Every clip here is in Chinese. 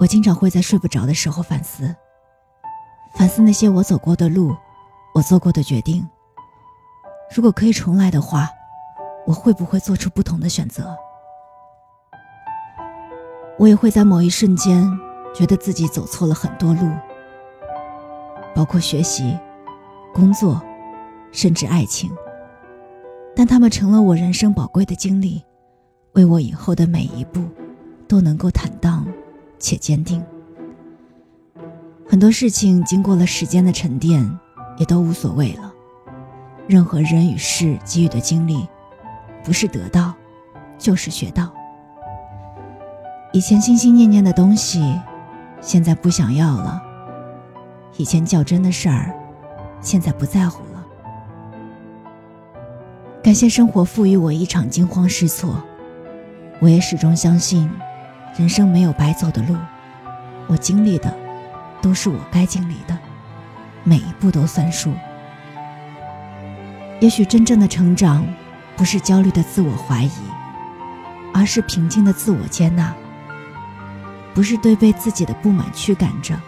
我经常会在睡不着的时候反思，反思那些我走过的路，我做过的决定。如果可以重来的话，我会不会做出不同的选择？我也会在某一瞬间觉得自己走错了很多路，包括学习、工作，甚至爱情。但他们成了我人生宝贵的经历，为我以后的每一步都能够坦荡且坚定。很多事情经过了时间的沉淀，也都无所谓了。任何人与事给予的经历，不是得到，就是学到。以前心心念念的东西，现在不想要了；以前较真的事儿，现在不在乎了。感谢生活赋予我一场惊慌失措，我也始终相信，人生没有白走的路，我经历的，都是我该经历的，每一步都算数。也许真正的成长，不是焦虑的自我怀疑，而是平静的自我接纳。不是对被自己的不满驱赶着，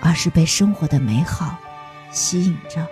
而是被生活的美好吸引着。